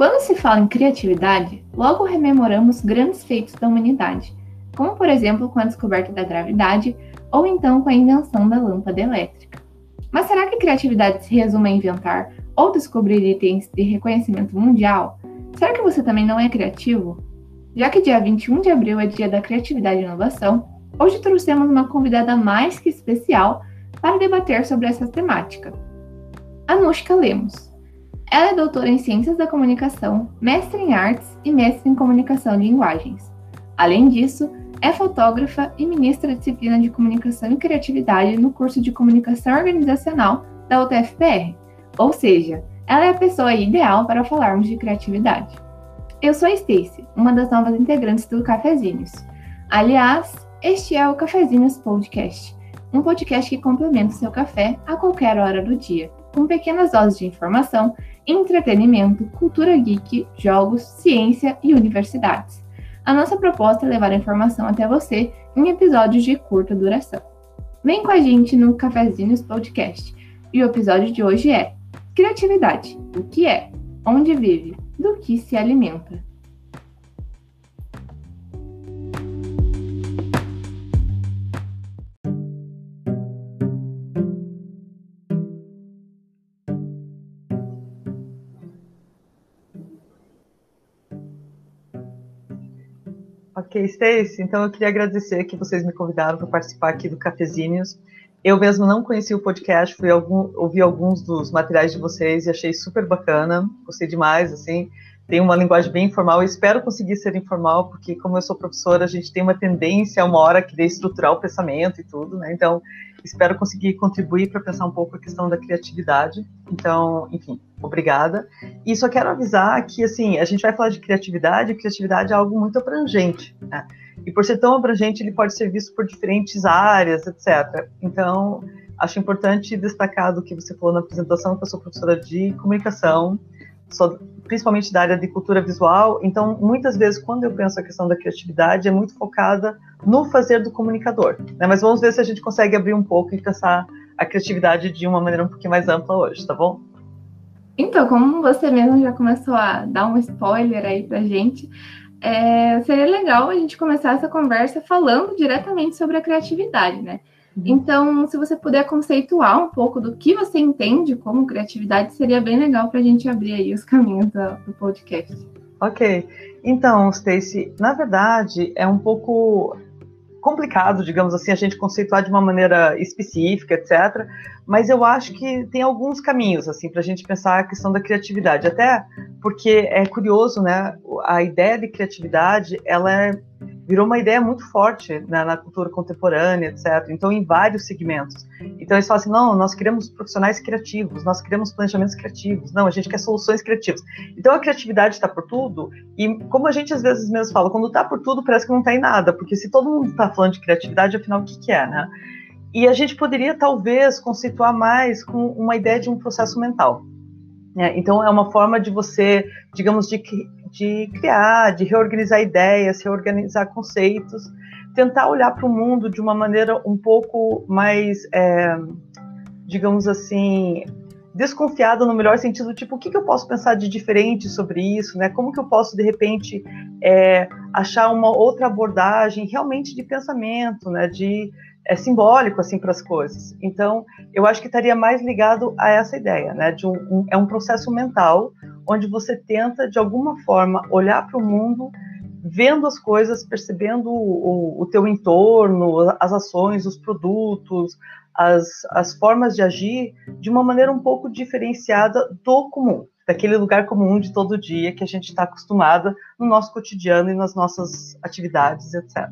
Quando se fala em criatividade, logo rememoramos grandes feitos da humanidade, como por exemplo com a descoberta da gravidade ou então com a invenção da lâmpada elétrica. Mas será que criatividade se resume a inventar ou descobrir itens de reconhecimento mundial? Será que você também não é criativo? Já que dia 21 de abril é dia da criatividade e inovação, hoje trouxemos uma convidada mais que especial para debater sobre essa temática. Anushka Lemos. Ela é doutora em Ciências da Comunicação, mestre em Artes e mestre em Comunicação de Linguagens. Além disso, é fotógrafa e ministra a disciplina de Comunicação e Criatividade no curso de Comunicação Organizacional da UTFPR. Ou seja, ela é a pessoa ideal para falarmos de criatividade. Eu sou a Stacy, uma das novas integrantes do Cafezinhos. Aliás, este é o Cafezinhos Podcast, um podcast que complementa o seu café a qualquer hora do dia, com pequenas doses de informação, entretenimento, cultura geek, jogos, ciência e universidades. A nossa proposta é levar a informação até você em episódios de curta duração. Vem com a gente no Cafezinhos Podcast. E o episódio de hoje é Criatividade: o que é, onde vive, do que se alimenta. Ok, Stacy, então eu queria agradecer que vocês me convidaram para participar aqui do Cafezinhos. Eu mesmo não conheci o podcast, fui algum, ouvi alguns dos materiais de vocês e achei super bacana, gostei demais, assim, tem uma linguagem bem informal, eu espero conseguir ser informal, porque como eu sou professora, a gente tem uma tendência uma hora querer estruturar o pensamento e tudo, né, então espero conseguir contribuir para pensar um pouco a questão da criatividade, então, enfim, obrigada, e só quero avisar que, assim, a gente vai falar de criatividade, e criatividade é algo muito abrangente, né, e por ser tão abrangente, ele pode ser visto por diferentes áreas, etc. Então, acho importante destacar do que você falou na apresentação, que eu sou professora de comunicação, sou principalmente da área de cultura visual. Então, muitas vezes, quando eu penso a questão da criatividade, é muito focada no fazer do comunicador. Né? Mas vamos ver se a gente consegue abrir um pouco e pensar a criatividade de uma maneira um pouquinho mais ampla hoje, tá bom? Então, como você mesmo já começou a dar um spoiler aí pra gente, é, seria legal a gente começar essa conversa falando diretamente sobre a criatividade, né? Uhum. Então, se você puder conceituar um pouco do que você entende como criatividade, seria bem legal para a gente abrir aí os caminhos do, do podcast. Ok. Então, Stacy, na verdade, é um pouco complicado, digamos assim, a gente conceituar de uma maneira específica, etc. Mas eu acho que tem alguns caminhos assim para a gente pensar a questão da criatividade, até porque é curioso, né? A ideia de criatividade, ela é virou uma ideia muito forte né, na cultura contemporânea, etc. Então, em vários segmentos. Então, eles falam assim: não, nós queremos profissionais criativos, nós queremos planejamentos criativos, não, a gente quer soluções criativas. Então, a criatividade está por tudo, e como a gente às vezes mesmo fala, quando está por tudo, parece que não está em nada, porque se todo mundo está falando de criatividade, afinal, o que, que é, né? E a gente poderia, talvez, conceituar mais com uma ideia de um processo mental. É, então, é uma forma de você, digamos, de de criar, de reorganizar ideias, reorganizar conceitos, tentar olhar para o mundo de uma maneira um pouco mais, é, digamos assim, desconfiada no melhor sentido, tipo, o que, que, eu posso pensar de diferente sobre isso, né? Como que eu posso, de repente, é, achar uma outra abordagem realmente de pensamento, né? De é simbólico assim para as coisas. Então, eu acho que estaria mais ligado a essa ideia, né? De um, um é um processo mental onde você tenta de alguma forma olhar para o mundo, vendo as coisas, percebendo o, o, o teu entorno, as ações, os produtos, as, as formas de agir de uma maneira um pouco diferenciada do comum, daquele lugar comum de todo dia que a gente está acostumada no nosso cotidiano e nas nossas atividades, etc.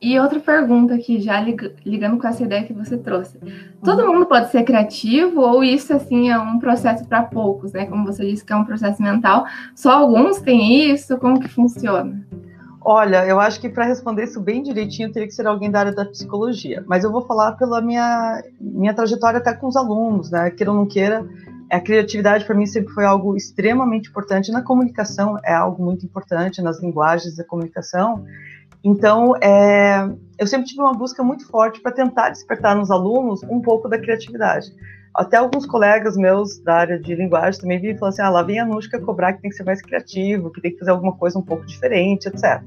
E outra pergunta aqui, já ligando com essa ideia que você trouxe. Todo mundo pode ser criativo ou isso assim é um processo para poucos, né? Como você disse que é um processo mental, só alguns têm isso, como que funciona? Olha, eu acho que para responder isso bem direitinho teria que ser alguém da área da psicologia, mas eu vou falar pela minha minha trajetória até com os alunos, né? Queira ou não queira, a criatividade para mim sempre foi algo extremamente importante na comunicação, é algo muito importante nas linguagens da comunicação. Então, é, eu sempre tive uma busca muito forte para tentar despertar nos alunos um pouco da criatividade. Até alguns colegas meus da área de linguagem também viram e falaram assim: ah, lá vem a Nushka cobrar que tem que ser mais criativo, que tem que fazer alguma coisa um pouco diferente, etc.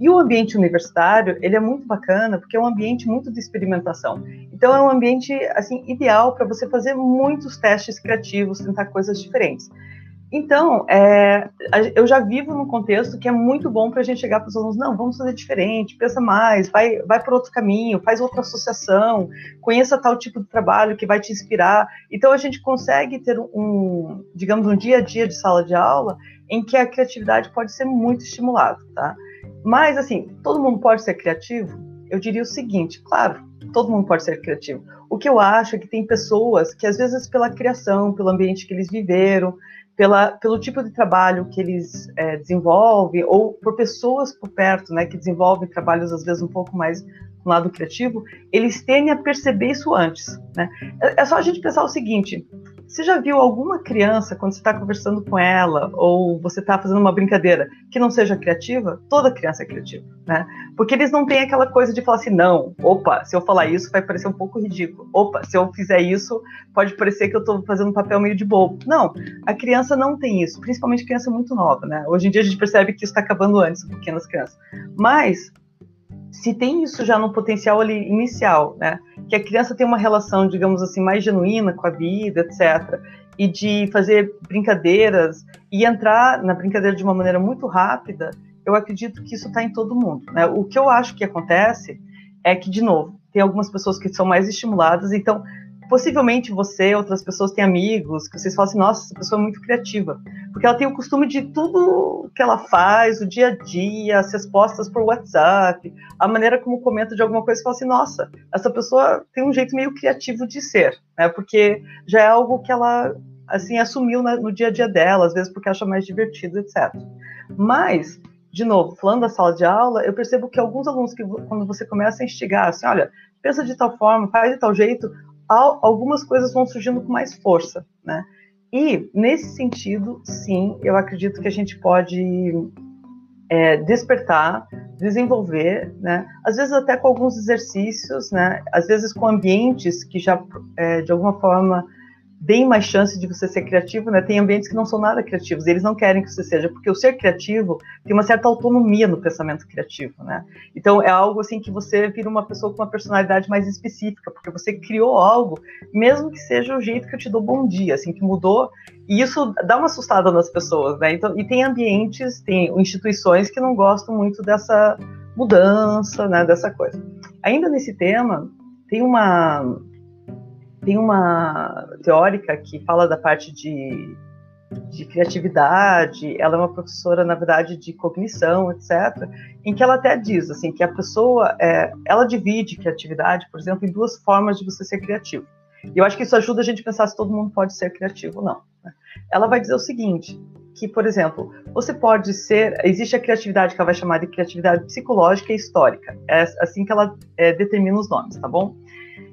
E o ambiente universitário, ele é muito bacana porque é um ambiente muito de experimentação. Então, é um ambiente assim ideal para você fazer muitos testes criativos, tentar coisas diferentes. Então, é, eu já vivo num contexto que é muito bom para a gente chegar para os alunos, não, vamos fazer diferente, pensa mais, vai, vai por outro caminho, faz outra associação, conheça tal tipo de trabalho que vai te inspirar. Então, a gente consegue ter um, digamos, um dia a dia de sala de aula em que a criatividade pode ser muito estimulada, tá? Mas, assim, todo mundo pode ser criativo? Eu diria o seguinte, claro, todo mundo pode ser criativo. O que eu acho é que tem pessoas que, às vezes, pela criação, pelo ambiente que eles viveram, pela, pelo tipo de trabalho que eles é, desenvolvem, ou por pessoas por perto, né, que desenvolvem trabalhos às vezes um pouco mais no lado criativo, eles tendem a perceber isso antes. Né? É, é só a gente pensar o seguinte: você já viu alguma criança, quando você está conversando com ela, ou você está fazendo uma brincadeira, que não seja criativa? Toda criança é criativa, né? Porque eles não têm aquela coisa de falar assim, não, opa, se eu falar isso vai parecer um pouco ridículo. Opa, se eu fizer isso, pode parecer que eu estou fazendo um papel meio de bobo. Não, a criança não tem isso, principalmente criança muito nova, né? Hoje em dia a gente percebe que isso está acabando antes, com pequenas crianças. Mas se tem isso já no potencial ali inicial, né, que a criança tem uma relação, digamos assim, mais genuína com a vida, etc., e de fazer brincadeiras e entrar na brincadeira de uma maneira muito rápida, eu acredito que isso está em todo mundo. Né? O que eu acho que acontece é que, de novo, tem algumas pessoas que são mais estimuladas, então possivelmente você, outras pessoas têm amigos que vocês falam assim, nossa, essa pessoa é muito criativa, porque ela tem o costume de tudo que ela faz, o dia a dia, as respostas por WhatsApp, a maneira como comenta de alguma coisa, você fala assim, nossa, essa pessoa tem um jeito meio criativo de ser, né? Porque já é algo que ela assim assumiu no dia a dia dela, às vezes porque acha mais divertido, etc. Mas de novo, falando da sala de aula, eu percebo que alguns alunos que quando você começa a instigar, assim, olha, pensa de tal forma, faz de tal jeito, algumas coisas vão surgindo com mais força, né? E nesse sentido, sim, eu acredito que a gente pode é, despertar, desenvolver, né? Às vezes até com alguns exercícios, né? Às vezes com ambientes que já é, de alguma forma deem mais chance de você ser criativo, né? Tem ambientes que não são nada criativos, eles não querem que você seja, porque o ser criativo tem uma certa autonomia no pensamento criativo, né? Então é algo assim que você vira uma pessoa com uma personalidade mais específica, porque você criou algo, mesmo que seja o jeito que eu te dou bom dia, assim, que mudou, e isso dá uma assustada nas pessoas, né? Então, e tem ambientes, tem instituições que não gostam muito dessa mudança, né, dessa coisa. Ainda nesse tema, tem uma tem uma teórica que fala da parte de, de criatividade, ela é uma professora, na verdade, de cognição, etc., em que ela até diz assim que a pessoa, é, ela divide criatividade, por exemplo, em duas formas de você ser criativo. E eu acho que isso ajuda a gente a pensar se todo mundo pode ser criativo ou não. Né? Ela vai dizer o seguinte, que, por exemplo, você pode ser. Existe a criatividade que ela vai chamar de criatividade psicológica e histórica. É assim que ela é, determina os nomes, tá bom?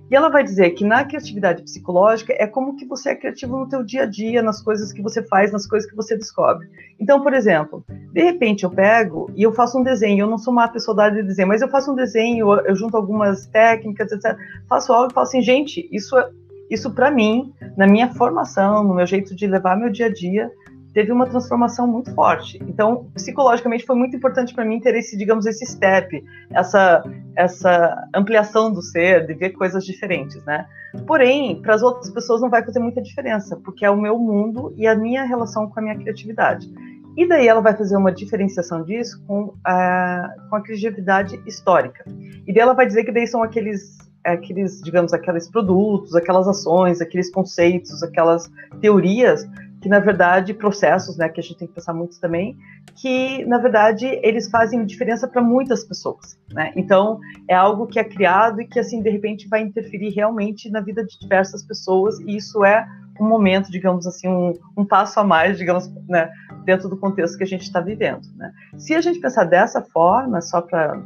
E ela vai dizer que na criatividade psicológica é como que você é criativo no teu dia a dia, nas coisas que você faz, nas coisas que você descobre. Então, por exemplo, de repente eu pego e eu faço um desenho, eu não sou uma pessoa da área de desenho, mas eu faço um desenho, eu junto algumas técnicas, etc. Faço algo e falo assim, gente, isso, é, isso para mim, na minha formação, no meu jeito de levar meu dia a dia, teve uma transformação muito forte. Então, psicologicamente foi muito importante para mim ter esse, digamos, esse step, essa essa ampliação do ser, de ver coisas diferentes, né? Porém, para as outras pessoas não vai fazer muita diferença, porque é o meu mundo e a minha relação com a minha criatividade. E daí ela vai fazer uma diferenciação disso com a, com a criatividade histórica. E daí ela vai dizer que daí são aqueles aqueles, digamos, aqueles produtos, aquelas ações, aqueles conceitos, aquelas teorias que na verdade processos, né, que a gente tem que pensar muito também, que na verdade eles fazem diferença para muitas pessoas, né? Então é algo que é criado e que assim de repente vai interferir realmente na vida de diversas pessoas e isso é um momento, digamos assim, um, um passo a mais, digamos, né, dentro do contexto que a gente está vivendo, né? Se a gente pensar dessa forma, só para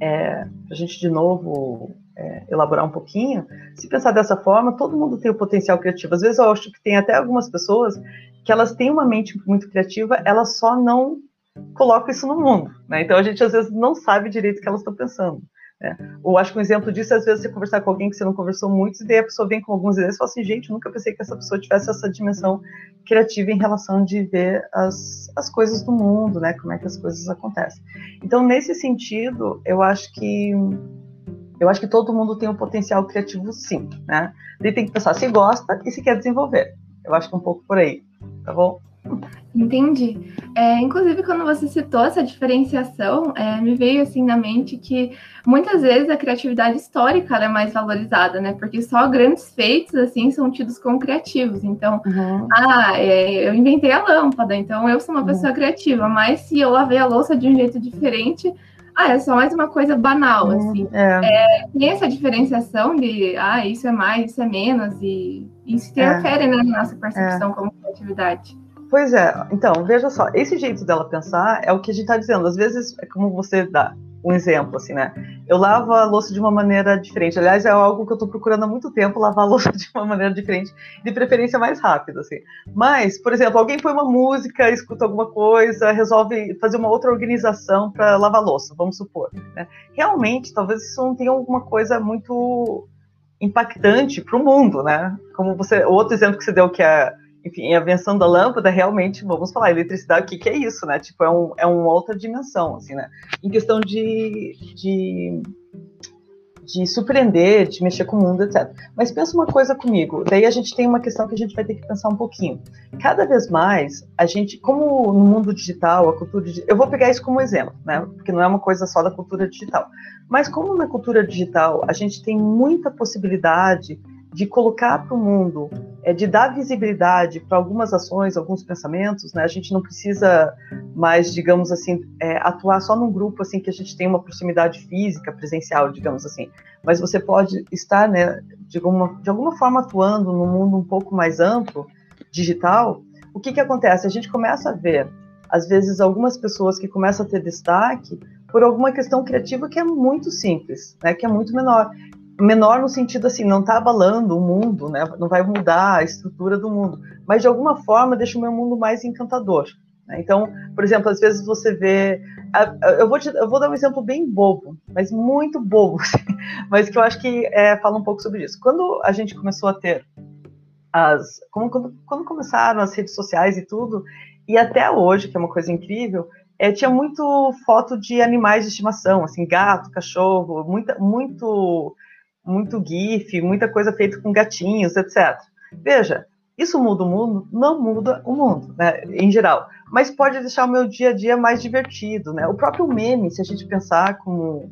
é, a gente de novo é, elaborar um pouquinho, se pensar dessa forma, todo mundo tem o potencial criativo. Às vezes eu acho que tem até algumas pessoas que elas têm uma mente muito criativa, elas só não colocam isso no mundo. Né? Então a gente às vezes não sabe direito o que elas estão pensando. Né? Ou acho que um exemplo disso é às vezes você conversar com alguém que você não conversou muito, e daí a pessoa vem com alguns ideias e fala assim, gente, nunca pensei que essa pessoa tivesse essa dimensão criativa em relação de ver as, as coisas do mundo, né? Como é que as coisas acontecem. Então, nesse sentido, eu acho que eu acho que todo mundo tem um potencial criativo sim, né? Ele tem que pensar se gosta e se quer desenvolver. Eu acho que é um pouco por aí, tá bom? Entendi. É, inclusive, quando você citou essa diferenciação, é, me veio assim na mente que muitas vezes a criatividade histórica é mais valorizada, né? Porque só grandes feitos assim são tidos como criativos. Então, uhum. ah, é, eu inventei a lâmpada, então eu sou uma uhum. pessoa criativa. Mas se eu lavei a louça de um jeito diferente, ah, é só mais uma coisa banal, uhum. assim. É. É, tem essa diferenciação de, ah, isso é mais, isso é menos, e isso interfere é. né, na nossa percepção como criatividade. Pois é, então, veja só, esse jeito dela pensar é o que a gente está dizendo. Às vezes, é como você dá um exemplo, assim, né? Eu lavo a louça de uma maneira diferente. Aliás, é algo que eu estou procurando há muito tempo, lavar a louça de uma maneira diferente, de preferência mais rápida, assim. Mas, por exemplo, alguém põe uma música, escuta alguma coisa, resolve fazer uma outra organização para lavar louça, vamos supor. Né? Realmente, talvez isso não tenha alguma coisa muito impactante para o mundo, né? Como você, outro exemplo que você deu que é enfim, a invenção da lâmpada, realmente, vamos falar, eletricidade, o que, que é isso, né? Tipo, é, um, é uma outra dimensão, assim, né? Em questão de, de, de surpreender, de mexer com o mundo, etc. Mas pensa uma coisa comigo, daí a gente tem uma questão que a gente vai ter que pensar um pouquinho. Cada vez mais, a gente, como no mundo digital, a cultura digital, eu vou pegar isso como exemplo, né? Porque não é uma coisa só da cultura digital. Mas como na cultura digital a gente tem muita possibilidade de colocar para o mundo, é, de dar visibilidade para algumas ações, alguns pensamentos, né? A gente não precisa mais, digamos assim, é, atuar só num grupo assim que a gente tem uma proximidade física, presencial, digamos assim. Mas você pode estar, né, de alguma, de alguma forma atuando num mundo um pouco mais amplo, digital. O que que acontece? A gente começa a ver, às vezes, algumas pessoas que começam a ter destaque por alguma questão criativa que é muito simples, né, que é muito menor menor no sentido assim, não está abalando o mundo, né? não vai mudar a estrutura do mundo, mas de alguma forma deixa o meu mundo mais encantador. Né? Então, por exemplo, às vezes você vê. Eu vou, te, eu vou dar um exemplo bem bobo, mas muito bobo, assim, mas que eu acho que é, fala um pouco sobre isso. Quando a gente começou a ter as. Quando, quando começaram as redes sociais e tudo, e até hoje, que é uma coisa incrível, é, tinha muito foto de animais de estimação, assim, gato, cachorro, muita, muito muito GIF, muita coisa feita com gatinhos, etc. Veja, isso muda o mundo? Não muda o mundo, né, em geral. Mas pode deixar o meu dia a dia mais divertido, né? O próprio meme, se a gente pensar como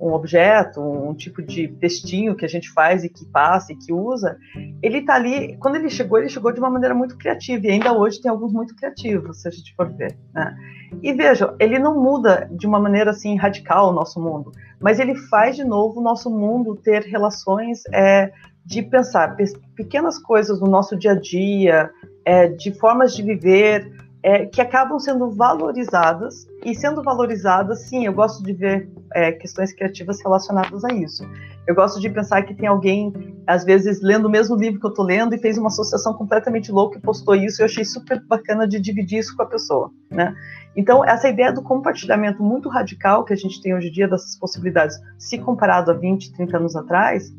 um objeto, um tipo de textinho que a gente faz e que passa e que usa, ele está ali. Quando ele chegou, ele chegou de uma maneira muito criativa e ainda hoje tem alguns muito criativos, se a gente for ver. Né? E veja, ele não muda de uma maneira assim radical o nosso mundo, mas ele faz de novo o nosso mundo ter relações é, de pensar pequenas coisas no nosso dia a dia, é, de formas de viver é, que acabam sendo valorizadas e sendo valorizadas, sim, eu gosto de ver é, questões criativas relacionadas a isso. Eu gosto de pensar que tem alguém, às vezes, lendo o mesmo livro que eu estou lendo e fez uma associação completamente louca e postou isso, e eu achei super bacana de dividir isso com a pessoa, né? Então, essa ideia do compartilhamento muito radical que a gente tem hoje em dia dessas possibilidades, se comparado a 20, 30 anos atrás,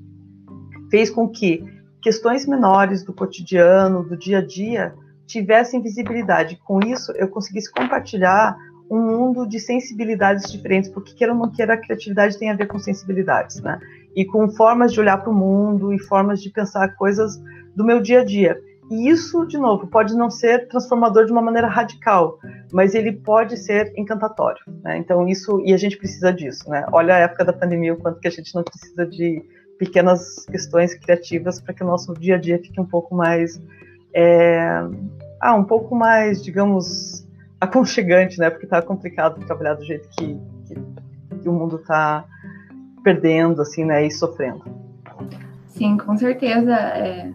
fez com que questões menores do cotidiano, do dia a dia, tivessem visibilidade. Com isso, eu conseguisse compartilhar um mundo de sensibilidades diferentes, porque queira ou não queira, a criatividade tem a ver com sensibilidades, né? E com formas de olhar para o mundo e formas de pensar coisas do meu dia a dia. E isso, de novo, pode não ser transformador de uma maneira radical, mas ele pode ser encantatório. Né? Então, isso, e a gente precisa disso. Né? Olha a época da pandemia, o quanto que a gente não precisa de pequenas questões criativas para que o nosso dia a dia fique um pouco mais é, ah, um pouco mais, digamos, aconchegante, né? Porque tá complicado trabalhar do jeito que, que, que o mundo tá perdendo, assim, né? E sofrendo. Sim, com certeza. É...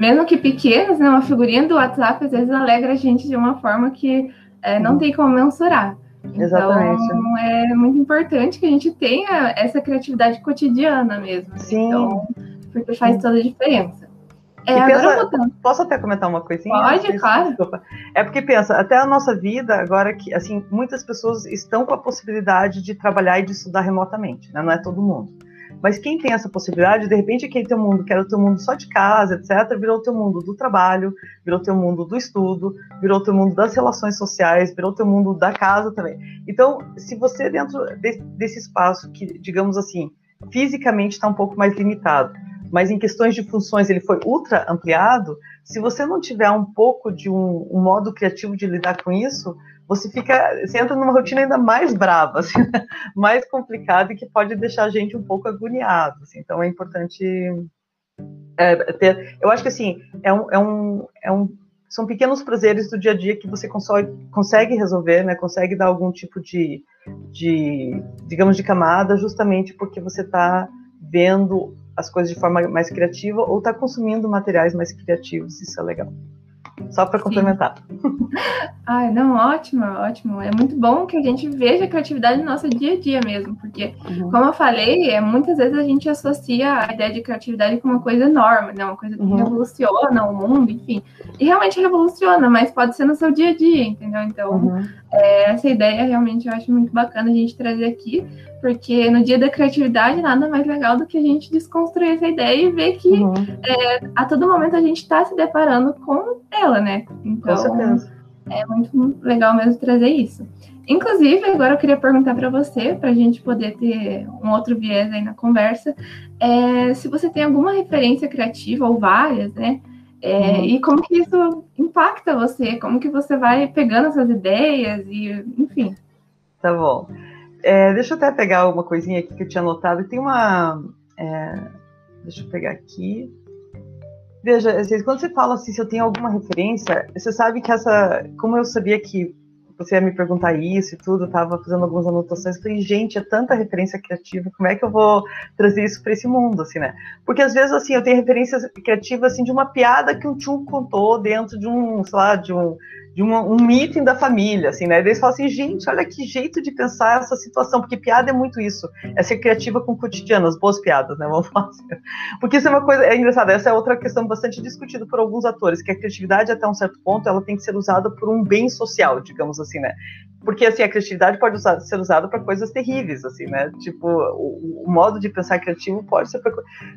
Mesmo que pequenas, né? Uma figurinha do WhatsApp às vezes alegra a gente de uma forma que é, não tem como mensurar. Exatamente. Então, é muito importante que a gente tenha essa criatividade cotidiana mesmo. Sim. Então, porque faz toda a diferença. É, pensa, posso até comentar uma coisinha? Pode, claro. Desculpa. É porque pensa, até a nossa vida agora que assim muitas pessoas estão com a possibilidade de trabalhar e de estudar remotamente, né? Não é todo mundo. Mas quem tem essa possibilidade, de repente aquele teu mundo, que era o teu mundo só de casa, etc., virou o teu mundo do trabalho, virou o teu mundo do estudo, virou o teu mundo das relações sociais, virou o teu mundo da casa também. Então, se você dentro de, desse espaço que, digamos assim, fisicamente está um pouco mais limitado, mas em questões de funções ele foi ultra ampliado, se você não tiver um pouco de um, um modo criativo de lidar com isso, você fica, você entra numa rotina ainda mais brava, assim, né? mais complicada e que pode deixar a gente um pouco agoniado. Assim. Então é importante é, ter. Eu acho que assim é um, é um, é um, são pequenos prazeres do dia a dia que você consegue, consegue resolver, né? Consegue dar algum tipo de, de digamos, de camada, justamente porque você está vendo as coisas de forma mais criativa ou está consumindo materiais mais criativos. Isso é legal. Só para complementar. Ai, não, ótimo, ótimo. É muito bom que a gente veja a criatividade no nosso dia a dia mesmo, porque, uhum. como eu falei, é, muitas vezes a gente associa a ideia de criatividade com uma coisa enorme, né? uma coisa que uhum. revoluciona o mundo, enfim. E realmente revoluciona, mas pode ser no seu dia a dia, entendeu? Então, uhum. É, essa ideia realmente eu acho muito bacana a gente trazer aqui, porque no dia da criatividade nada mais legal do que a gente desconstruir essa ideia e ver que uhum. é, a todo momento a gente está se deparando com ela, né? Então, com certeza. é muito legal mesmo trazer isso. Inclusive, agora eu queria perguntar para você, para a gente poder ter um outro viés aí na conversa, é, se você tem alguma referência criativa ou várias, né? É, uhum. E como que isso impacta você? Como que você vai pegando essas ideias e, enfim. Tá bom. É, deixa eu até pegar uma coisinha aqui que eu tinha anotado. Tem uma. É, deixa eu pegar aqui. Veja, quando você fala assim, se eu tenho alguma referência, você sabe que essa. Como eu sabia que você ia me perguntar isso e tudo, eu estava fazendo algumas anotações, falei, gente, é tanta referência criativa, como é que eu vou trazer isso para esse mundo, assim, né? Porque às vezes, assim, eu tenho referências criativas, assim, de uma piada que um tio contou dentro de um, sei lá, de um, de uma, um meeting da família, assim, né? Eles falam assim, gente, olha que jeito de pensar essa situação, porque piada é muito isso, é ser criativa com o cotidiano, as boas piadas, né? Vamos falar assim. Porque isso é uma coisa, é engraçado, essa é outra questão bastante discutida por alguns atores, que a criatividade, até um certo ponto, ela tem que ser usada por um bem social, digamos assim, né? Porque, assim, a criatividade pode usar, ser usada para coisas terríveis, assim, né? Tipo, o, o, modo de pensar criativo pode ser para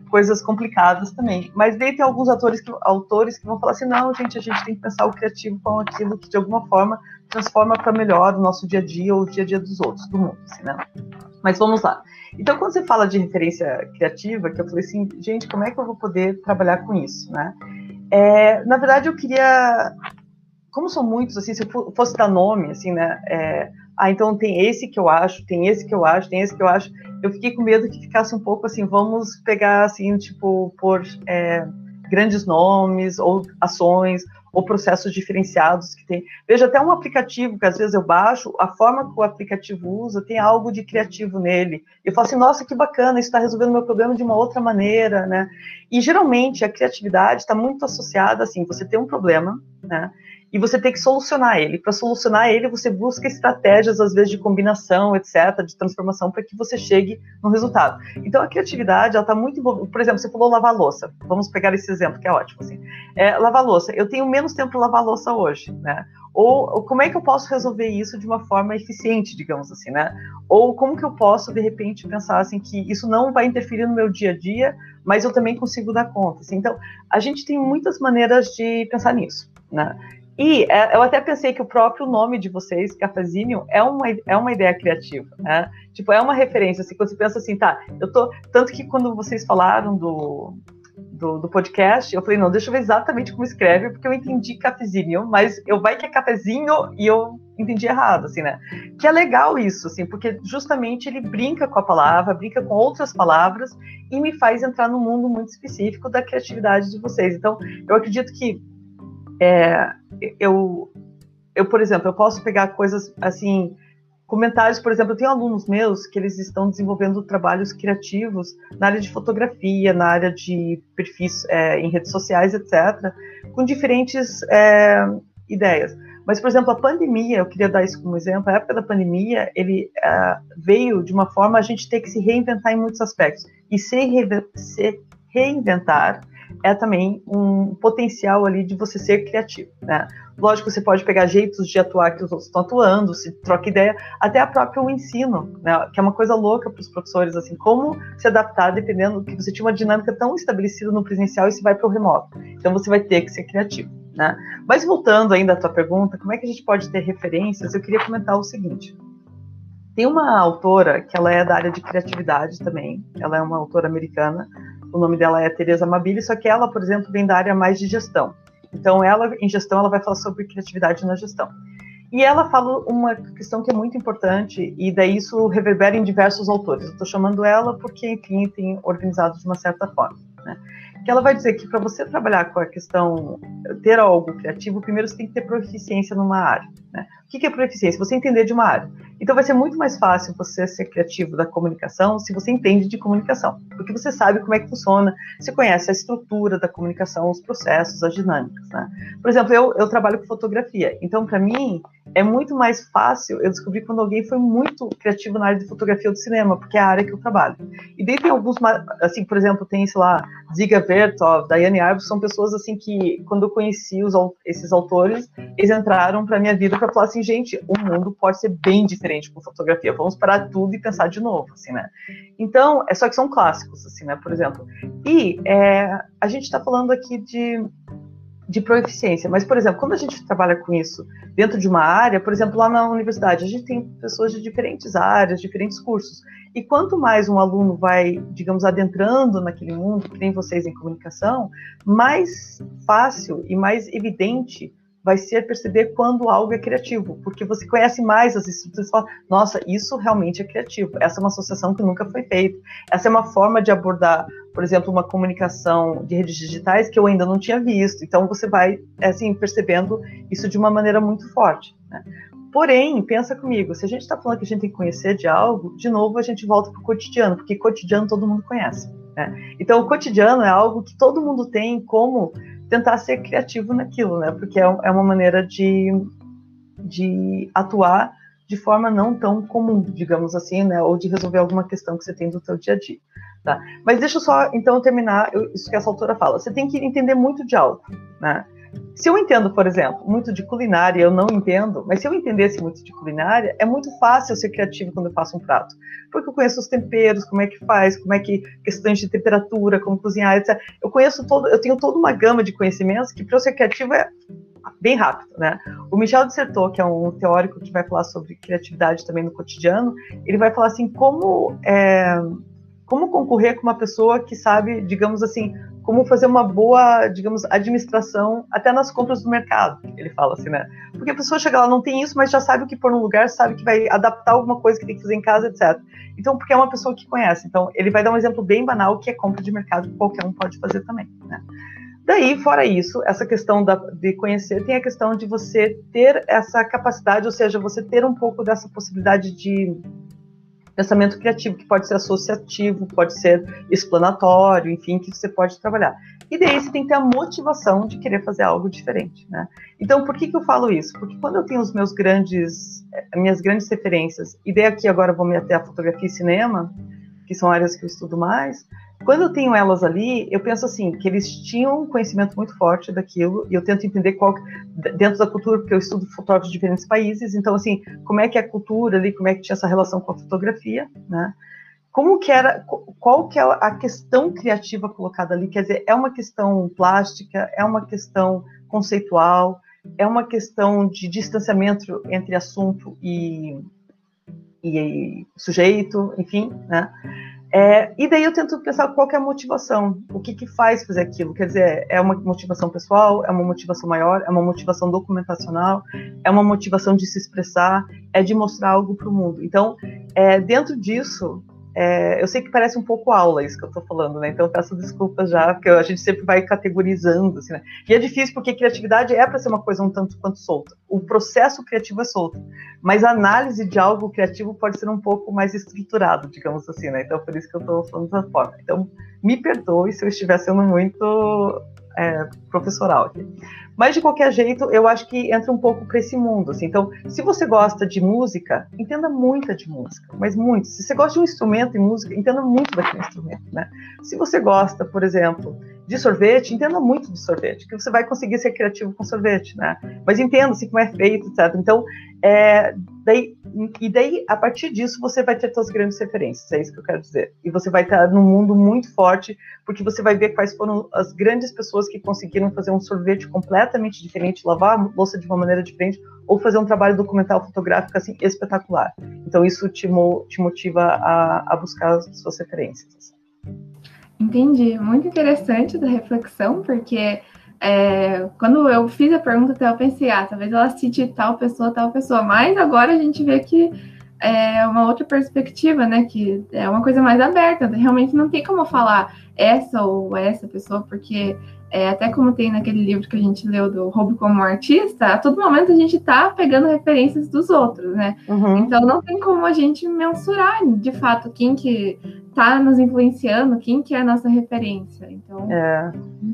coisas complicadas também. Mas daí tem alguns atores que, autores que vão falar assim, não, gente, a gente tem que pensar o criativo como aquilo que, de alguma forma, transforma para melhor o nosso dia a dia ou o dia a dia dos outros, do mundo, assim, né? Mas vamos lá. Então, quando você fala de referência criativa, que eu falei assim, gente, como é que eu vou poder trabalhar com isso, né? É, na verdade, eu queria como são muitos, assim, se eu fosse dar nome, assim, né? É, ah, então tem esse que eu acho, tem esse que eu acho, tem esse que eu acho. Eu fiquei com medo que ficasse um pouco assim, vamos pegar, assim, tipo, por é, grandes nomes ou ações ou processos diferenciados que tem. Veja, até um aplicativo que às vezes eu baixo, a forma que o aplicativo usa tem algo de criativo nele. Eu falo assim, nossa, que bacana, isso está resolvendo meu problema de uma outra maneira, né? E geralmente a criatividade está muito associada, assim, você tem um problema, né? E você tem que solucionar ele. Para solucionar ele, você busca estratégias, às vezes, de combinação, etc., de transformação, para que você chegue no resultado. Então, a criatividade, ela está muito envolvida. Por exemplo, você falou lavar louça. Vamos pegar esse exemplo, que é ótimo. Assim. É, lavar louça. Eu tenho menos tempo para lavar louça hoje, né? Ou, como é que eu posso resolver isso de uma forma eficiente, digamos assim, né? Ou como que eu posso, de repente, pensar assim que isso não vai interferir no meu dia a dia, mas eu também consigo dar conta. Assim. Então, a gente tem muitas maneiras de pensar nisso, né? E é, eu até pensei que o próprio nome de vocês, Cafezinho, é uma, é uma ideia criativa, né? Tipo, é uma referência, assim, quando você pensa assim, tá, eu tô... Tanto que quando vocês falaram do, do, do, podcast, eu falei, não, deixa eu ver exatamente como escreve, porque eu entendi cafezinho, mas eu vai que é cafezinho e eu entendi errado, assim, né? Que é legal isso, assim, porque justamente ele brinca com a palavra, brinca com outras palavras e me faz entrar num mundo muito específico da criatividade de vocês. Então, eu acredito que é, eu, eu, por exemplo, eu posso pegar coisas assim, comentários, por exemplo, eu tenho alunos meus que eles estão desenvolvendo trabalhos criativos na área de fotografia, na área de perfis é, em redes sociais, etc., com diferentes é, ideias. Mas, por exemplo, a pandemia, eu queria dar isso como exemplo, a época da pandemia, ele uh, veio de uma forma a gente ter que se reinventar em muitos aspectos. E se, se reinventar é também um potencial ali de você ser criativo, né? Lógico, você pode pegar jeitos de atuar que os outros estão atuando, se troca ideia, até a própria o ensino, né? Que é uma coisa louca para os professores, assim, como se adaptar dependendo que você tinha uma dinâmica tão estabelecida no presencial e você vai para o remoto. Então você vai ter que ser criativo, né? Mas voltando ainda à tua pergunta, como é que a gente pode ter referências? Eu queria comentar o seguinte. Tem uma autora que ela é da área de criatividade também. Ela é uma autora americana. O nome dela é Teresa Mabili, só que ela, por exemplo, vem da área mais de gestão. Então, ela, em gestão, ela vai falar sobre criatividade na gestão. E ela fala uma questão que é muito importante, e daí isso reverbera em diversos autores. Eu estou chamando ela porque, enfim, tem organizado de uma certa forma. Né? Que ela vai dizer que para você trabalhar com a questão, ter algo criativo, primeiro você tem que ter proficiência numa área. Né? O que é proficiência? Você entender de uma área. Então vai ser muito mais fácil você ser criativo da comunicação se você entende de comunicação, porque você sabe como é que funciona, você conhece a estrutura da comunicação, os processos, as dinâmicas. Né? Por exemplo, eu, eu trabalho com fotografia, então para mim é muito mais fácil eu descobrir quando alguém foi muito criativo na área de fotografia ou de cinema, porque é a área que eu trabalho. E daí tem alguns, assim, por exemplo, tem, sei lá, Ziga Vertov, Diane Arbus, são pessoas assim que, quando eu conheci os, esses autores, eles entraram para minha vida para falar assim, gente, o mundo pode ser bem diferente com fotografia, vamos parar tudo e pensar de novo, assim, né? Então, é só que são clássicos, assim, né, por exemplo. E é, a gente está falando aqui de de proeficiência. Mas, por exemplo, quando a gente trabalha com isso dentro de uma área, por exemplo, lá na universidade, a gente tem pessoas de diferentes áreas, diferentes cursos. E quanto mais um aluno vai, digamos, adentrando naquele mundo, que tem vocês em comunicação, mais fácil e mais evidente vai ser perceber quando algo é criativo, porque você conhece mais as estruturas e fala, nossa, isso realmente é criativo, essa é uma associação que nunca foi feita, essa é uma forma de abordar, por exemplo, uma comunicação de redes digitais que eu ainda não tinha visto, então você vai, assim, percebendo isso de uma maneira muito forte, né? Porém, pensa comigo, se a gente está falando que a gente tem que conhecer de algo, de novo a gente volta para o cotidiano, porque cotidiano todo mundo conhece. Né? Então, o cotidiano é algo que todo mundo tem como tentar ser criativo naquilo, né? Porque é, é uma maneira de, de atuar de forma não tão comum, digamos assim, né? Ou de resolver alguma questão que você tem do seu dia a dia, tá? Mas deixa eu só, então, terminar isso que essa autora fala. Você tem que entender muito de algo, né? Se eu entendo, por exemplo, muito de culinária, eu não entendo, mas se eu entendesse muito de culinária, é muito fácil ser criativo quando eu faço um prato. Porque eu conheço os temperos, como é que faz, como é que questões de temperatura, como cozinhar, etc. Eu conheço todo, eu tenho toda uma gama de conhecimentos que para eu ser criativo é bem rápido, né? O Michel Dissertot, que é um teórico que vai falar sobre criatividade também no cotidiano, ele vai falar assim como é, como concorrer com uma pessoa que sabe, digamos assim, como fazer uma boa, digamos, administração até nas compras do mercado. Ele fala assim, né? Porque a pessoa chega lá, não tem isso, mas já sabe o que pôr no lugar, sabe que vai adaptar alguma coisa que tem que fazer em casa, etc. Então, porque é uma pessoa que conhece. Então, ele vai dar um exemplo bem banal que é compra de mercado, que qualquer um pode fazer também, né? Daí, fora isso, essa questão da, de conhecer, tem a questão de você ter essa capacidade, ou seja, você ter um pouco dessa possibilidade de pensamento criativo, que pode ser associativo, pode ser explanatório, enfim, que você pode trabalhar. E daí você tem que ter a motivação de querer fazer algo diferente, né? Então, por que, que eu falo isso? Porque quando eu tenho os meus grandes, eh, minhas grandes referências, e daí aqui agora vou me até a fotografia e cinema, que são áreas que eu estudo mais, quando eu tenho elas ali, eu penso assim, que eles tinham um conhecimento muito forte daquilo, e eu tento entender qual, dentro da cultura, porque eu estudo fotógrafos de diferentes países, então, assim, como é que é a cultura ali, como é que tinha essa relação com a fotografia, né? Como que era, qual que é a questão criativa colocada ali? Quer dizer, é uma questão plástica, é uma questão conceitual, é uma questão de distanciamento entre assunto e, e sujeito, enfim, né? É, e daí eu tento pensar qual é a motivação, o que, que faz fazer aquilo. Quer dizer, é uma motivação pessoal, é uma motivação maior, é uma motivação documentacional, é uma motivação de se expressar, é de mostrar algo para o mundo. Então, é, dentro disso, é, eu sei que parece um pouco aula isso que eu estou falando, né? Então peço desculpas já, porque a gente sempre vai categorizando, assim, né? E é difícil porque criatividade é para ser uma coisa um tanto quanto solta. O processo criativo é solto, mas a análise de algo criativo pode ser um pouco mais estruturado, digamos assim, né? Então por isso que eu estou falando dessa forma. Então me perdoe se eu estiver sendo muito é, professoral aqui. Mas de qualquer jeito, eu acho que entra um pouco para esse mundo. Assim. Então, se você gosta de música, entenda muito de música, mas muito. Se você gosta de um instrumento e música, entenda muito daquele instrumento. Né? Se você gosta, por exemplo, de sorvete, entenda muito de sorvete, que você vai conseguir ser criativo com sorvete, né? Mas entenda assim como é feito, etc. Então, é, daí, e daí, a partir disso, você vai ter suas grandes referências, é isso que eu quero dizer. E você vai estar num mundo muito forte, porque você vai ver quais foram as grandes pessoas que conseguiram fazer um sorvete completamente diferente, lavar a louça de uma maneira diferente, ou fazer um trabalho documental fotográfico assim espetacular. Então, isso te, te motiva a, a buscar as suas referências. Assim. Entendi. Muito interessante da reflexão, porque é, quando eu fiz a pergunta, até eu pensei, ah, talvez ela cite tal pessoa, tal pessoa, mas agora a gente vê que é uma outra perspectiva, né? Que é uma coisa mais aberta. Realmente não tem como falar essa ou essa pessoa, porque é, até como tem naquele livro que a gente leu do Roubo como Artista, a todo momento a gente está pegando referências dos outros, né? Uhum. Então não tem como a gente mensurar de fato quem que está nos influenciando, quem que é a nossa referência. Então, é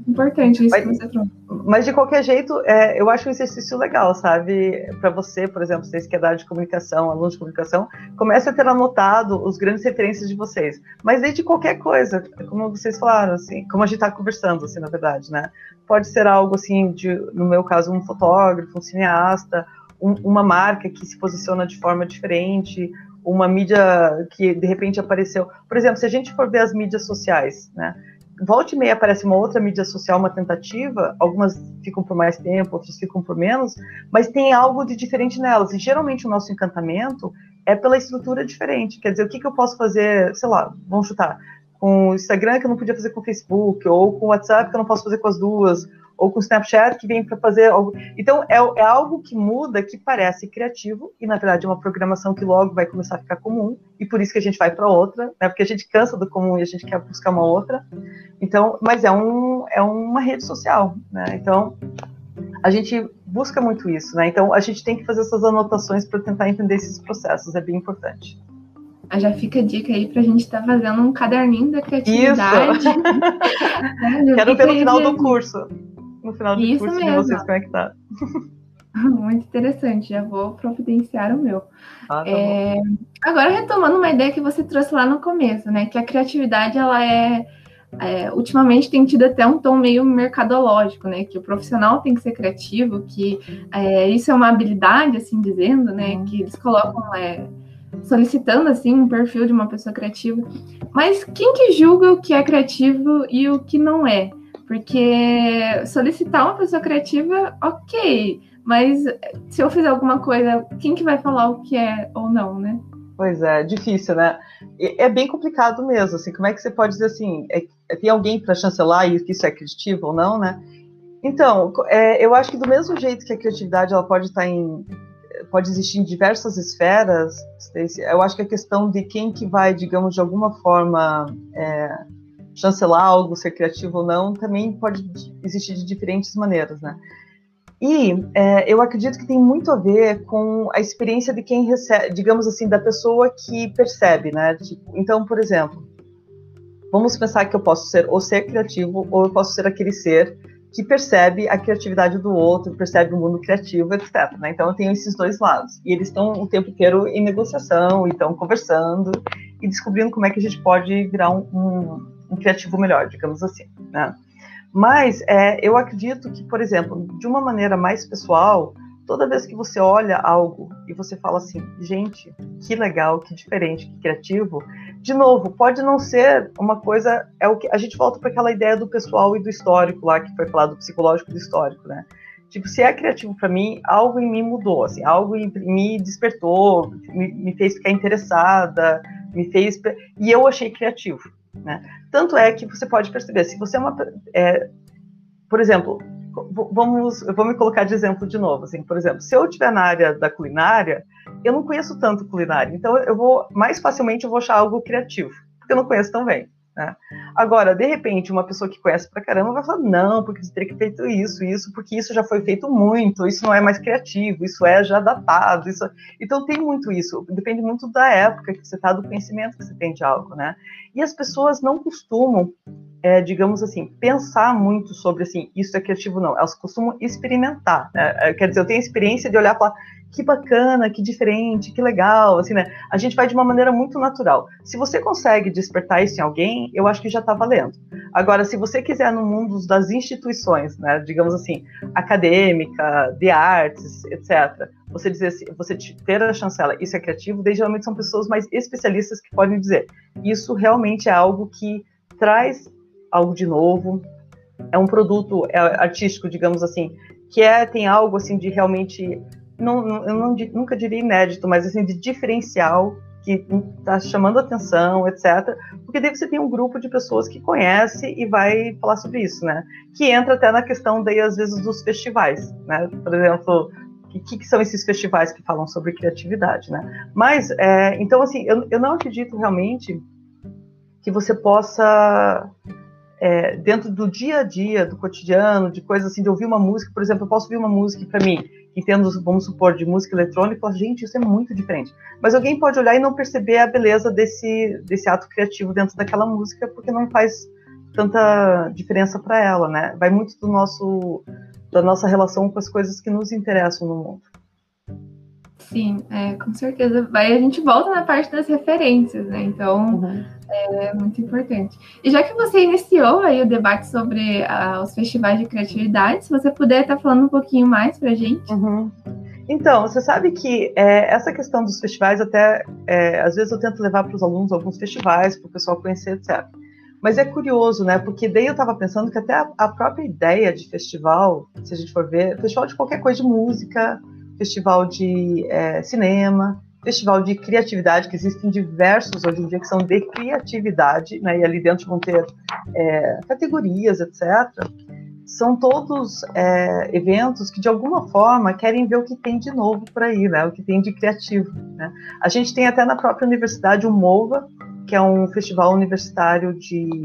importante isso mas, que você trouxe. Mas de qualquer jeito, é, eu acho um exercício legal, sabe? Para você, por exemplo, vocês que é da área de comunicação, alunos de comunicação, comece a ter anotado os grandes referências de vocês. Mas desde qualquer coisa, como vocês falaram, assim, como a gente está conversando, assim, na verdade, né? Pode ser algo assim, de, no meu caso, um fotógrafo, um cineasta, um, uma marca que se posiciona de forma diferente, uma mídia que de repente apareceu. Por exemplo, se a gente for ver as mídias sociais, né? Volte e meia aparece uma outra mídia social, uma tentativa, algumas ficam por mais tempo, outras ficam por menos, mas tem algo de diferente nelas. E geralmente o nosso encantamento é pela estrutura diferente. Quer dizer, o que, que eu posso fazer, sei lá, vamos chutar, com o Instagram que eu não podia fazer com o Facebook, ou com o WhatsApp que eu não posso fazer com as duas, ou com o Snapchat que vem para fazer algo. Então, é, é, algo que muda, que parece criativo, e na verdade é uma programação que logo vai começar a ficar comum, e por isso que a gente vai para outra, né? porque a gente cansa do comum e a gente quer buscar uma outra. Então, mas é, um, é uma rede social, né? Então, a gente busca muito isso, né? Então, a gente tem que fazer essas anotações para tentar entender esses processos, é bem importante. Ah, já fica a dica aí para a gente estar tá fazendo um caderninho da criatividade. Isso! né? Quero ver no final do curso no final do Isso curso mesmo. de vocês conectados. Muito interessante, já vou providenciar o meu. Ah, tá é... Agora, retomando uma ideia que você trouxe lá no começo, né? Que a criatividade, ela é, é, ultimamente tem tido até um tom meio mercadológico, né? Que o profissional tem que ser criativo, que é, isso é uma habilidade, assim dizendo, né? Uhum. Que eles colocam é, solicitando assim um perfil de uma pessoa criativa. Mas quem que julga o que é criativo e o que não é? Porque solicitar uma pessoa criativa, ok. Mas se eu fizer alguma coisa, quem que vai falar o que é ou não, né? Pois é, difícil, né? É bem complicado mesmo, assim, como é que você pode dizer assim, é, é tem alguém para chancelar e que isso é criativo ou não, né? Então, é, eu acho que do mesmo jeito que a criatividade ela pode estar em pode existir em diversas esferas, eu acho que a questão de quem que vai, digamos, de alguma forma é, chancelar algo, ser criativo ou não, também pode existir de diferentes maneiras, né? E é, eu acredito que tem muito a ver com a experiência de quem recebe, digamos assim, da pessoa que percebe, né? Tipo, então, por exemplo, vamos pensar que eu posso ser ou ser criativo ou eu posso ser aquele ser que percebe a criatividade do outro, percebe o mundo criativo, etc. Né? Então eu tenho esses dois lados. E eles estão o tempo inteiro em negociação, e estão conversando e descobrindo como é que a gente pode virar um, um um criativo melhor, digamos assim. Né? Mas é, eu acredito que, por exemplo, de uma maneira mais pessoal, toda vez que você olha algo e você fala assim, gente, que legal, que diferente, que criativo, de novo, pode não ser uma coisa, é o que a gente volta para aquela ideia do pessoal e do histórico lá que foi falado, do psicológico e do histórico, né? Tipo, se é criativo para mim, algo em mim mudou, assim, algo em me despertou, me, me fez ficar interessada, me fez e eu achei criativo. Né? Tanto é que você pode perceber, se você é uma. É, por exemplo, vamos, eu vou me colocar de exemplo de novo. Assim, por exemplo, se eu estiver na área da culinária, eu não conheço tanto culinária, então eu vou mais facilmente eu vou achar algo criativo, porque eu não conheço tão bem. Né? Agora, de repente, uma pessoa que conhece pra caramba vai falar: não, porque você teria que feito isso, isso, porque isso já foi feito muito, isso não é mais criativo, isso é já datado. Isso... Então, tem muito isso, depende muito da época que você está, do conhecimento que você tem de algo. Né? E as pessoas não costumam, é, digamos assim, pensar muito sobre assim, isso é criativo, não. Elas costumam experimentar. Né? É, quer dizer, eu tenho a experiência de olhar e falar: que bacana, que diferente, que legal, assim, né? A gente vai de uma maneira muito natural. Se você consegue despertar isso em alguém, eu acho que já está valendo. Agora, se você quiser no mundo das instituições, né, digamos assim, acadêmica, de artes, etc., você dizer assim, você ter a chancela, isso é criativo, daí geralmente são pessoas mais especialistas que podem dizer, isso realmente é algo que traz algo de novo, é um produto é artístico, digamos assim, que é tem algo assim de realmente não, eu não, nunca diria inédito, mas assim, de diferencial, que está chamando atenção, etc. Porque daí você tem um grupo de pessoas que conhece e vai falar sobre isso, né? Que entra até na questão, daí, às vezes, dos festivais, né? Por exemplo, o que, que, são esses festivais que falam sobre criatividade, né? Mas, é, então, assim, eu, eu não acredito realmente que você possa é, dentro do dia a dia, do cotidiano, de coisas assim, de ouvir uma música, por exemplo, eu posso ouvir uma música para mim, que vamos supor, de música eletrônica, gente, isso é muito diferente. Mas alguém pode olhar e não perceber a beleza desse, desse ato criativo dentro daquela música, porque não faz tanta diferença para ela, né? Vai muito do nosso da nossa relação com as coisas que nos interessam no mundo. Sim, é, com certeza. Vai, a gente volta na parte das referências, né? Então, uhum. é muito importante. E já que você iniciou aí o debate sobre uh, os festivais de criatividade, se você puder estar tá falando um pouquinho mais para a gente. Uhum. Então, você sabe que é, essa questão dos festivais, até é, às vezes eu tento levar para os alunos alguns festivais, para o pessoal conhecer, etc. Mas é curioso, né? Porque daí eu estava pensando que até a, a própria ideia de festival, se a gente for ver, festival de qualquer coisa de música, festival de é, cinema, festival de criatividade, que existem diversos hoje em dia que são de criatividade, né, e ali dentro vão ter é, categorias, etc. São todos é, eventos que, de alguma forma, querem ver o que tem de novo por aí, né, o que tem de criativo. Né. A gente tem até na própria universidade o MOVA, que é um festival universitário de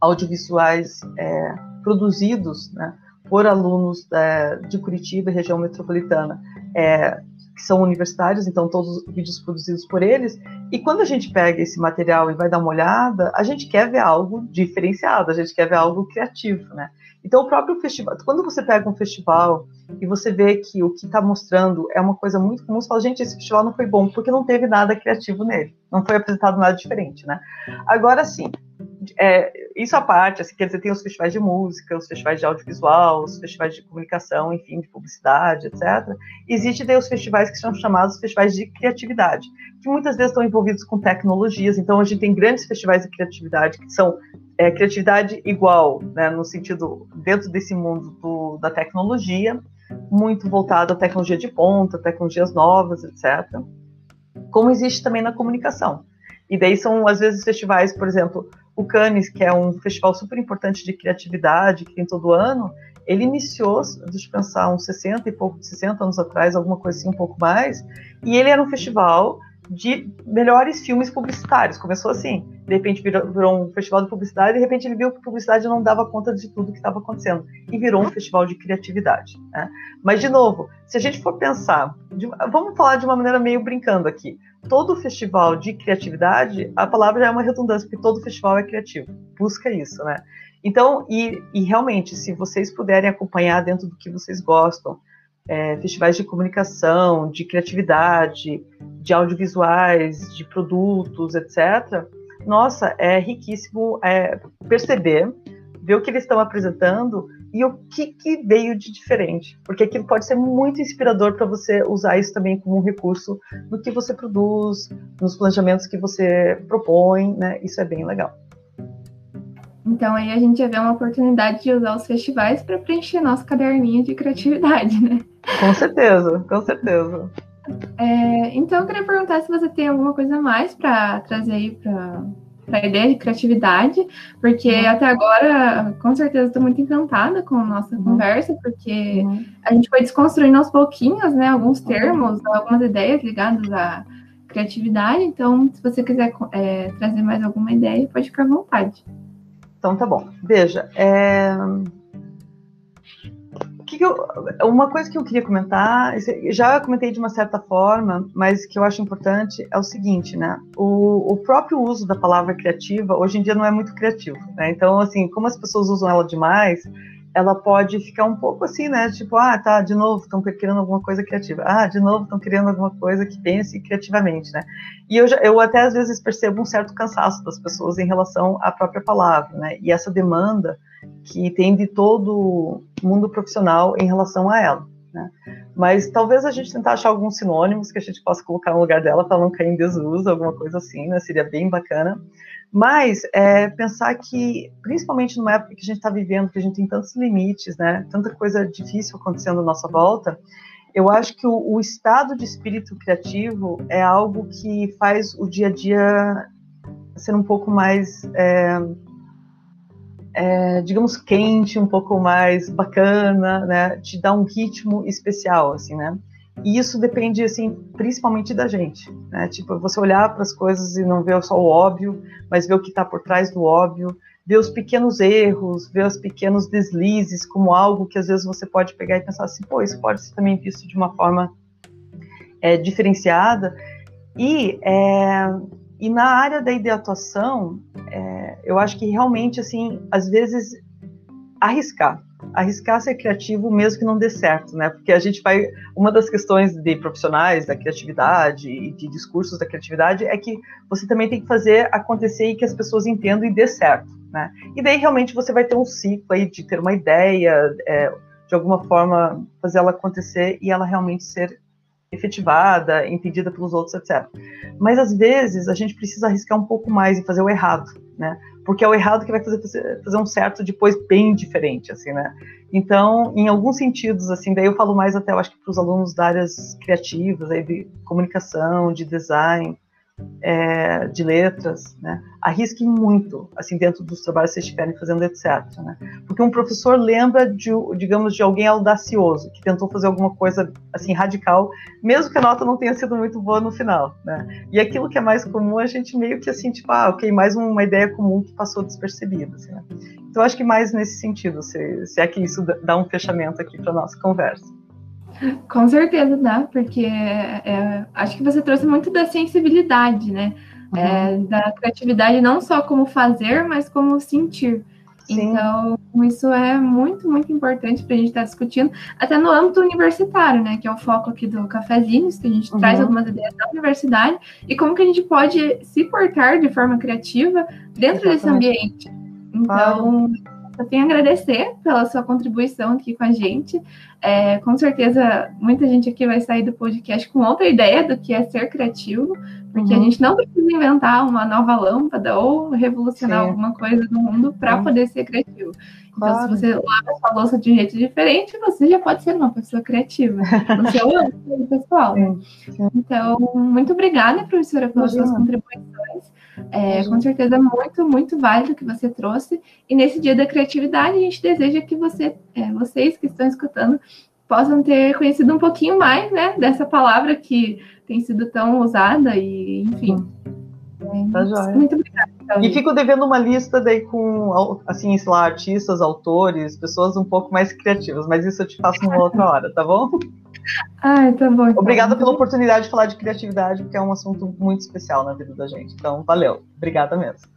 audiovisuais é, produzidos, né, por alunos é, de Curitiba e região metropolitana, é, que são universitários, então todos os vídeos produzidos por eles. E quando a gente pega esse material e vai dar uma olhada, a gente quer ver algo diferenciado, a gente quer ver algo criativo, né? Então o próprio festival, quando você pega um festival e você vê que o que está mostrando é uma coisa muito comum, você fala, gente, esse festival não foi bom porque não teve nada criativo nele, não foi apresentado nada diferente, né? Agora sim, é, isso à parte, assim, quer dizer, tem os festivais de música, os festivais de audiovisual, os festivais de comunicação, enfim, de publicidade, etc. Existem daí os festivais que são chamados festivais de criatividade, que muitas vezes estão envolvidos com tecnologias. Então, a gente tem grandes festivais de criatividade que são é, criatividade igual, né, no sentido dentro desse mundo do, da tecnologia, muito voltado à tecnologia de ponta, tecnologias novas, etc. Como existe também na comunicação. E daí são, às vezes, festivais, por exemplo, o Cannes, que é um festival super importante de criatividade que tem todo ano, ele iniciou, deixa eu pensar, uns 60 e pouco, 60 anos atrás, alguma coisa assim, um pouco mais, e ele era um festival de melhores filmes publicitários. Começou assim, de repente virou, virou, um festival de publicidade, de repente ele viu que publicidade não dava conta de tudo que estava acontecendo e virou um festival de criatividade. Né? Mas de novo, se a gente for pensar, de, vamos falar de uma maneira meio brincando aqui todo festival de criatividade, a palavra já é uma redundância, porque todo festival é criativo. Busca isso, né? Então, e, e realmente, se vocês puderem acompanhar dentro do que vocês gostam, é, festivais de comunicação, de criatividade, de audiovisuais, de produtos, etc., nossa, é riquíssimo é, perceber, ver o que eles estão apresentando e o que, que veio de diferente, porque aquilo pode ser muito inspirador para você usar isso também como um recurso no que você produz, nos planejamentos que você propõe, né? Isso é bem legal. Então aí a gente já vê uma oportunidade de usar os festivais para preencher nosso caderninho de criatividade, né? Com certeza, com certeza. É, então eu queria perguntar se você tem alguma coisa a mais para trazer aí para a ideia de criatividade, porque uhum. até agora, com certeza, estou muito encantada com a nossa uhum. conversa, porque uhum. a gente foi desconstruindo aos pouquinhos, né, alguns termos, algumas ideias ligadas à criatividade. Então, se você quiser é, trazer mais alguma ideia, pode ficar à vontade. Então, tá bom. Veja, é que, eu, uma coisa que eu queria comentar, já comentei de uma certa forma, mas que eu acho importante é o seguinte, né? O, o próprio uso da palavra criativa hoje em dia não é muito criativo, né? Então, assim, como as pessoas usam ela demais, ela pode ficar um pouco assim, né? Tipo, ah, tá, de novo, estão querendo alguma coisa criativa. Ah, de novo, estão querendo alguma coisa que pense criativamente, né? E eu, já, eu até às vezes percebo um certo cansaço das pessoas em relação à própria palavra, né? E essa demanda que tem de todo mundo profissional em relação a ela. Né? Mas talvez a gente tentar achar alguns sinônimos que a gente possa colocar no lugar dela para não cair em desuso, alguma coisa assim, né? Seria bem bacana. Mas é, pensar que, principalmente numa época que a gente está vivendo, que a gente tem tantos limites, né? Tanta coisa difícil acontecendo à nossa volta, eu acho que o, o estado de espírito criativo é algo que faz o dia a dia ser um pouco mais é, é, digamos, quente, um pouco mais bacana, né? Te dá um ritmo especial, assim, né? E isso depende, assim, principalmente da gente, né? Tipo, você olhar para as coisas e não ver só o óbvio, mas ver o que está por trás do óbvio, ver os pequenos erros, ver os pequenos deslizes como algo que às vezes você pode pegar e pensar assim, pô, isso pode ser também visto de uma forma é, diferenciada. E é, e na área da ideatuação, é, eu acho que realmente, assim, às vezes, arriscar. Arriscar ser criativo mesmo que não dê certo, né? Porque a gente vai. Uma das questões de profissionais da criatividade e de discursos da criatividade é que você também tem que fazer acontecer e que as pessoas entendam e dê certo, né? E daí realmente você vai ter um ciclo aí de ter uma ideia, é, de alguma forma fazer ela acontecer e ela realmente ser efetivada, entendida pelos outros, etc. Mas às vezes a gente precisa arriscar um pouco mais e fazer o errado, né? Porque é o errado que vai fazer, fazer um certo depois bem diferente, assim, né? Então, em alguns sentidos, assim, daí eu falo mais até, eu acho que para os alunos da áreas criativas, aí de comunicação, de design, é, de letras, né? arrisquem muito, assim, dentro dos trabalhos que vocês estiverem fazendo, etc. Né? Porque um professor lembra, de, digamos, de alguém audacioso, que tentou fazer alguma coisa, assim, radical, mesmo que a nota não tenha sido muito boa no final, né? E aquilo que é mais comum, a gente meio que, assim, tipo, ah, ok, mais uma ideia comum que passou despercebida, assim, né? Então, acho que mais nesse sentido, se, se é que isso dá um fechamento aqui para nossa conversa. Com certeza dá, porque é, acho que você trouxe muito da sensibilidade, né? Uhum. É, da criatividade, não só como fazer, mas como sentir. Sim. Então, isso é muito, muito importante para a gente estar tá discutindo, até no âmbito universitário, né? Que é o foco aqui do Cafezinhos, que a gente uhum. traz algumas ideias da universidade e como que a gente pode se portar de forma criativa dentro Exatamente. desse ambiente. Então, eu tenho a agradecer pela sua contribuição aqui com a gente. É, com certeza, muita gente aqui vai sair do podcast com outra ideia do que é ser criativo, porque uhum. a gente não precisa inventar uma nova lâmpada ou revolucionar Sim. alguma coisa no mundo para uhum. poder ser criativo. Então, claro. se você lava sua louça de um jeito diferente, você já pode ser uma pessoa criativa no seu âmbito pessoal. Sim. Então, muito obrigada, professora, pelas suas contribuições. É, com certeza muito, muito válido que você trouxe. E nesse dia da criatividade, a gente deseja que você, é, vocês que estão escutando possam ter conhecido um pouquinho mais né, dessa palavra que tem sido tão usada e, enfim. Tá joia. Muito obrigada. Então. E fico devendo uma lista daí com, assim, sei lá, artistas, autores, pessoas um pouco mais criativas, mas isso eu te faço numa outra hora, tá bom? Ai, tá bom. Então. Obrigada pela oportunidade de falar de criatividade, porque é um assunto muito especial na vida da gente. Então, valeu. Obrigada mesmo.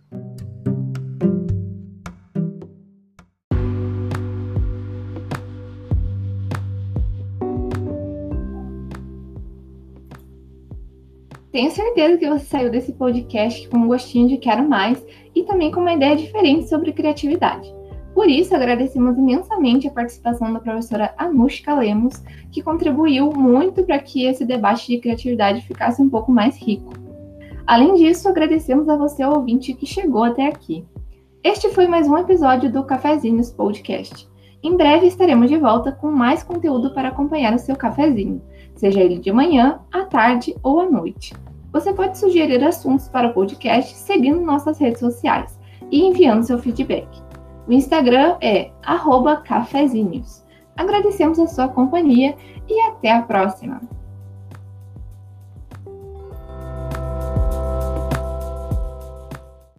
Tenho certeza que você saiu desse podcast com um gostinho de quero mais e também com uma ideia diferente sobre criatividade. Por isso, agradecemos imensamente a participação da professora Anushka Lemos, que contribuiu muito para que esse debate de criatividade ficasse um pouco mais rico. Além disso, agradecemos a você, ouvinte, que chegou até aqui. Este foi mais um episódio do Cafezinhos Podcast. Em breve estaremos de volta com mais conteúdo para acompanhar o seu cafezinho, seja ele de manhã, à tarde ou à noite. Você pode sugerir assuntos para o podcast seguindo nossas redes sociais e enviando seu feedback. O Instagram é cafezinhos. Agradecemos a sua companhia e até a próxima!